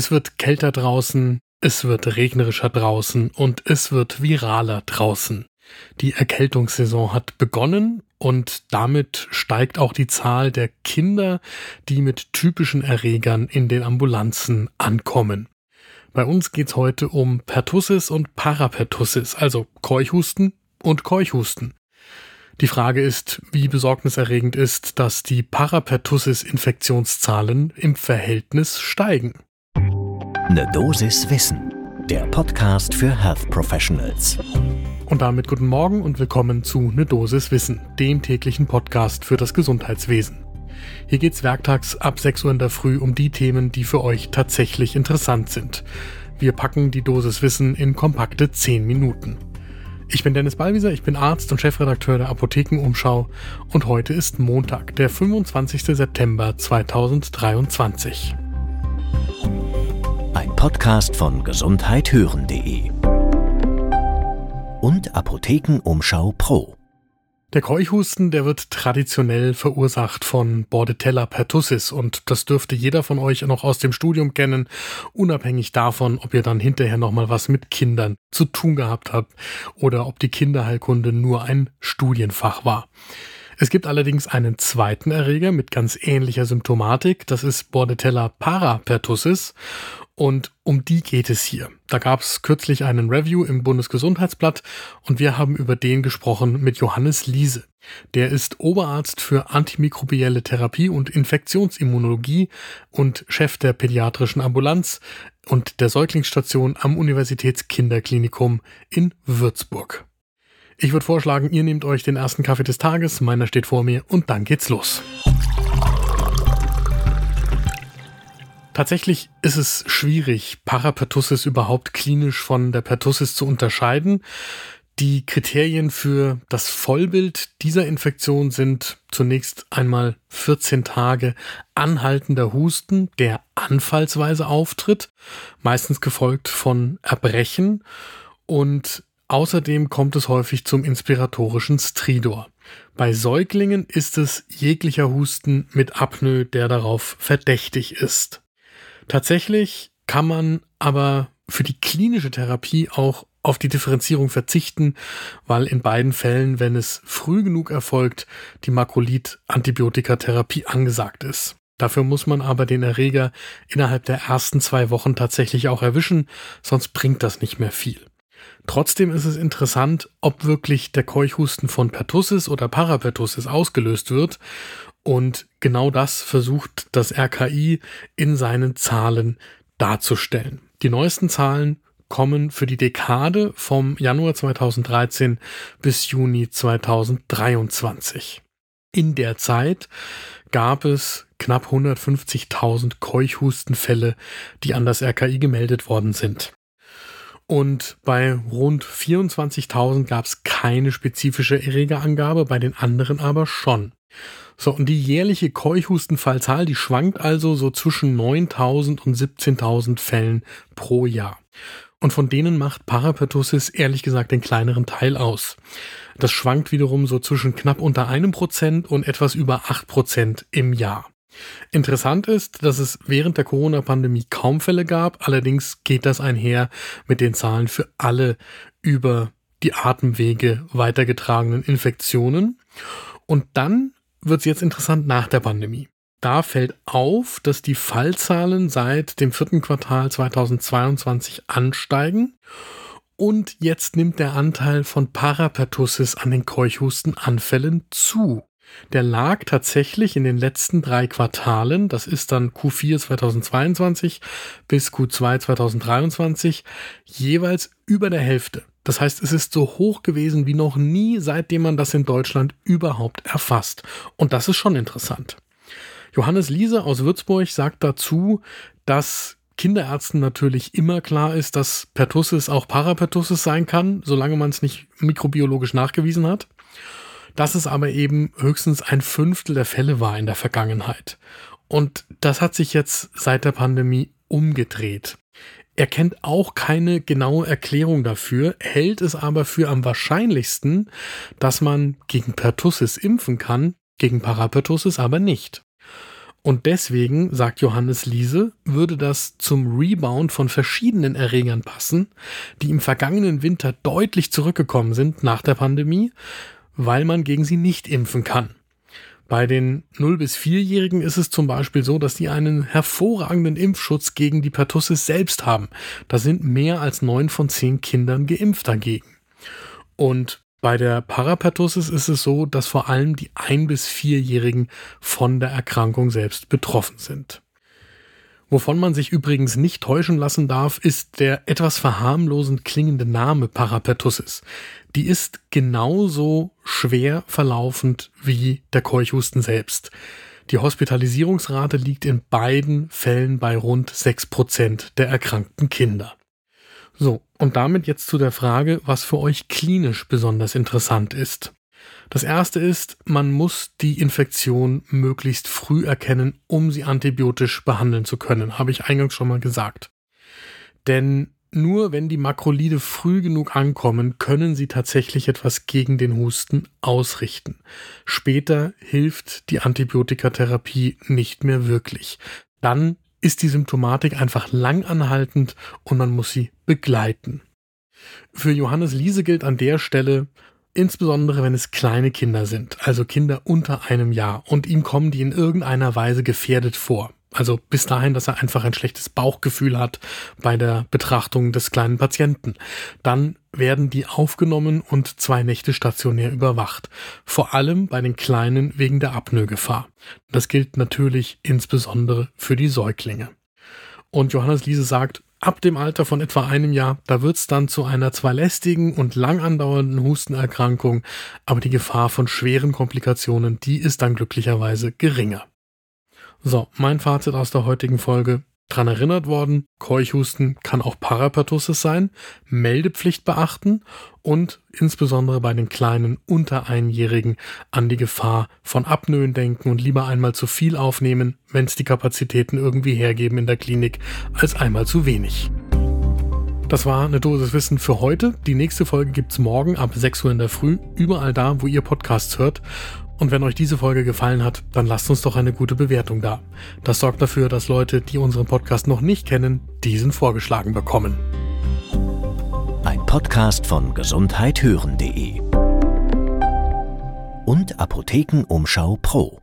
Es wird kälter draußen, es wird regnerischer draußen und es wird viraler draußen. Die Erkältungssaison hat begonnen und damit steigt auch die Zahl der Kinder, die mit typischen Erregern in den Ambulanzen ankommen. Bei uns geht's heute um Pertussis und Parapertussis, also Keuchhusten und Keuchhusten. Die Frage ist, wie besorgniserregend ist, dass die Parapertussis-Infektionszahlen im Verhältnis steigen. Ne Dosis Wissen, der Podcast für Health Professionals. Und damit guten Morgen und willkommen zu Ne Dosis Wissen, dem täglichen Podcast für das Gesundheitswesen. Hier geht's werktags ab 6 Uhr in der Früh um die Themen, die für euch tatsächlich interessant sind. Wir packen die Dosis Wissen in kompakte 10 Minuten. Ich bin Dennis Ballwieser, ich bin Arzt und Chefredakteur der Apothekenumschau und heute ist Montag, der 25. September 2023. Podcast von gesundheithören.de und Apothekenumschau Pro. Der Keuchhusten, der wird traditionell verursacht von Bordetella pertussis und das dürfte jeder von euch noch aus dem Studium kennen, unabhängig davon, ob ihr dann hinterher nochmal was mit Kindern zu tun gehabt habt oder ob die Kinderheilkunde nur ein Studienfach war. Es gibt allerdings einen zweiten Erreger mit ganz ähnlicher Symptomatik, das ist Bordetella parapertussis und um die geht es hier. Da gab es kürzlich einen Review im Bundesgesundheitsblatt und wir haben über den gesprochen mit Johannes Liese. Der ist Oberarzt für antimikrobielle Therapie und Infektionsimmunologie und Chef der pädiatrischen Ambulanz und der Säuglingsstation am Universitätskinderklinikum in Würzburg. Ich würde vorschlagen, ihr nehmt euch den ersten Kaffee des Tages, meiner steht vor mir und dann geht's los. Tatsächlich ist es schwierig, Parapertussis überhaupt klinisch von der Pertussis zu unterscheiden. Die Kriterien für das Vollbild dieser Infektion sind zunächst einmal 14 Tage anhaltender Husten, der anfallsweise auftritt, meistens gefolgt von Erbrechen und außerdem kommt es häufig zum inspiratorischen Stridor. Bei Säuglingen ist es jeglicher Husten mit Apnoe, der darauf verdächtig ist. Tatsächlich kann man aber für die klinische Therapie auch auf die Differenzierung verzichten, weil in beiden Fällen, wenn es früh genug erfolgt, die Makrolit-Antibiotikatherapie angesagt ist. Dafür muss man aber den Erreger innerhalb der ersten zwei Wochen tatsächlich auch erwischen, sonst bringt das nicht mehr viel. Trotzdem ist es interessant, ob wirklich der Keuchhusten von Pertussis oder Parapertussis ausgelöst wird und genau das versucht das RKI in seinen Zahlen darzustellen. Die neuesten Zahlen kommen für die Dekade vom Januar 2013 bis Juni 2023. In der Zeit gab es knapp 150.000 Keuchhustenfälle, die an das RKI gemeldet worden sind. Und bei rund 24.000 gab es keine spezifische Erregerangabe, bei den anderen aber schon. So, und die jährliche Keuchhustenfallzahl, die schwankt also so zwischen 9000 und 17.000 Fällen pro Jahr. Und von denen macht Parapertussis ehrlich gesagt den kleineren Teil aus. Das schwankt wiederum so zwischen knapp unter einem Prozent und etwas über acht Prozent im Jahr. Interessant ist, dass es während der Corona-Pandemie kaum Fälle gab, allerdings geht das einher mit den Zahlen für alle über die Atemwege weitergetragenen Infektionen. Und dann wird es jetzt interessant nach der Pandemie. Da fällt auf, dass die Fallzahlen seit dem vierten Quartal 2022 ansteigen und jetzt nimmt der Anteil von Parapertussis an den Keuchhustenanfällen zu. Der lag tatsächlich in den letzten drei Quartalen, das ist dann Q4 2022 bis Q2 2023, jeweils über der Hälfte. Das heißt, es ist so hoch gewesen wie noch nie, seitdem man das in Deutschland überhaupt erfasst. Und das ist schon interessant. Johannes Liese aus Würzburg sagt dazu, dass Kinderärzten natürlich immer klar ist, dass Pertussis auch Parapertussis sein kann, solange man es nicht mikrobiologisch nachgewiesen hat. Dass es aber eben höchstens ein Fünftel der Fälle war in der Vergangenheit. Und das hat sich jetzt seit der Pandemie umgedreht. Er kennt auch keine genaue Erklärung dafür, hält es aber für am wahrscheinlichsten, dass man gegen Pertussis impfen kann, gegen Parapertussis aber nicht. Und deswegen, sagt Johannes Liese, würde das zum Rebound von verschiedenen Erregern passen, die im vergangenen Winter deutlich zurückgekommen sind nach der Pandemie, weil man gegen sie nicht impfen kann. Bei den 0- bis 4-Jährigen ist es zum Beispiel so, dass die einen hervorragenden Impfschutz gegen die Pertussis selbst haben. Da sind mehr als 9 von 10 Kindern geimpft dagegen. Und bei der Parapertussis ist es so, dass vor allem die 1- bis 4-Jährigen von der Erkrankung selbst betroffen sind. Wovon man sich übrigens nicht täuschen lassen darf, ist der etwas verharmlosend klingende Name Parapertussis. Die ist genauso schwer verlaufend wie der Keuchhusten selbst. Die Hospitalisierungsrate liegt in beiden Fällen bei rund 6% der erkrankten Kinder. So, und damit jetzt zu der Frage, was für euch klinisch besonders interessant ist. Das erste ist, man muss die Infektion möglichst früh erkennen, um sie antibiotisch behandeln zu können, habe ich eingangs schon mal gesagt. Denn nur wenn die Makrolide früh genug ankommen, können sie tatsächlich etwas gegen den Husten ausrichten. Später hilft die Antibiotikatherapie nicht mehr wirklich. Dann ist die Symptomatik einfach langanhaltend und man muss sie begleiten. Für Johannes Liese gilt an der Stelle, insbesondere wenn es kleine Kinder sind, also Kinder unter einem Jahr, und ihm kommen die in irgendeiner Weise gefährdet vor. Also bis dahin, dass er einfach ein schlechtes Bauchgefühl hat bei der Betrachtung des kleinen Patienten. Dann werden die aufgenommen und zwei Nächte stationär überwacht. Vor allem bei den Kleinen wegen der Apnoegefahr. Das gilt natürlich insbesondere für die Säuglinge. Und Johannes Liese sagt, ab dem Alter von etwa einem Jahr, da wird es dann zu einer zwar lästigen und lang andauernden Hustenerkrankung, aber die Gefahr von schweren Komplikationen, die ist dann glücklicherweise geringer. So, mein Fazit aus der heutigen Folge. Dran erinnert worden, Keuchhusten kann auch Parapertussis sein, Meldepflicht beachten und insbesondere bei den kleinen unter Einjährigen an die Gefahr von Apnoen denken und lieber einmal zu viel aufnehmen, wenn es die Kapazitäten irgendwie hergeben in der Klinik, als einmal zu wenig. Das war eine Dosis Wissen für heute. Die nächste Folge gibt's morgen ab 6 Uhr in der Früh, überall da, wo ihr Podcasts hört. Und wenn euch diese Folge gefallen hat, dann lasst uns doch eine gute Bewertung da. Das sorgt dafür, dass Leute, die unseren Podcast noch nicht kennen, diesen vorgeschlagen bekommen. Ein Podcast von gesundheithören.de und Apothekenumschau Pro.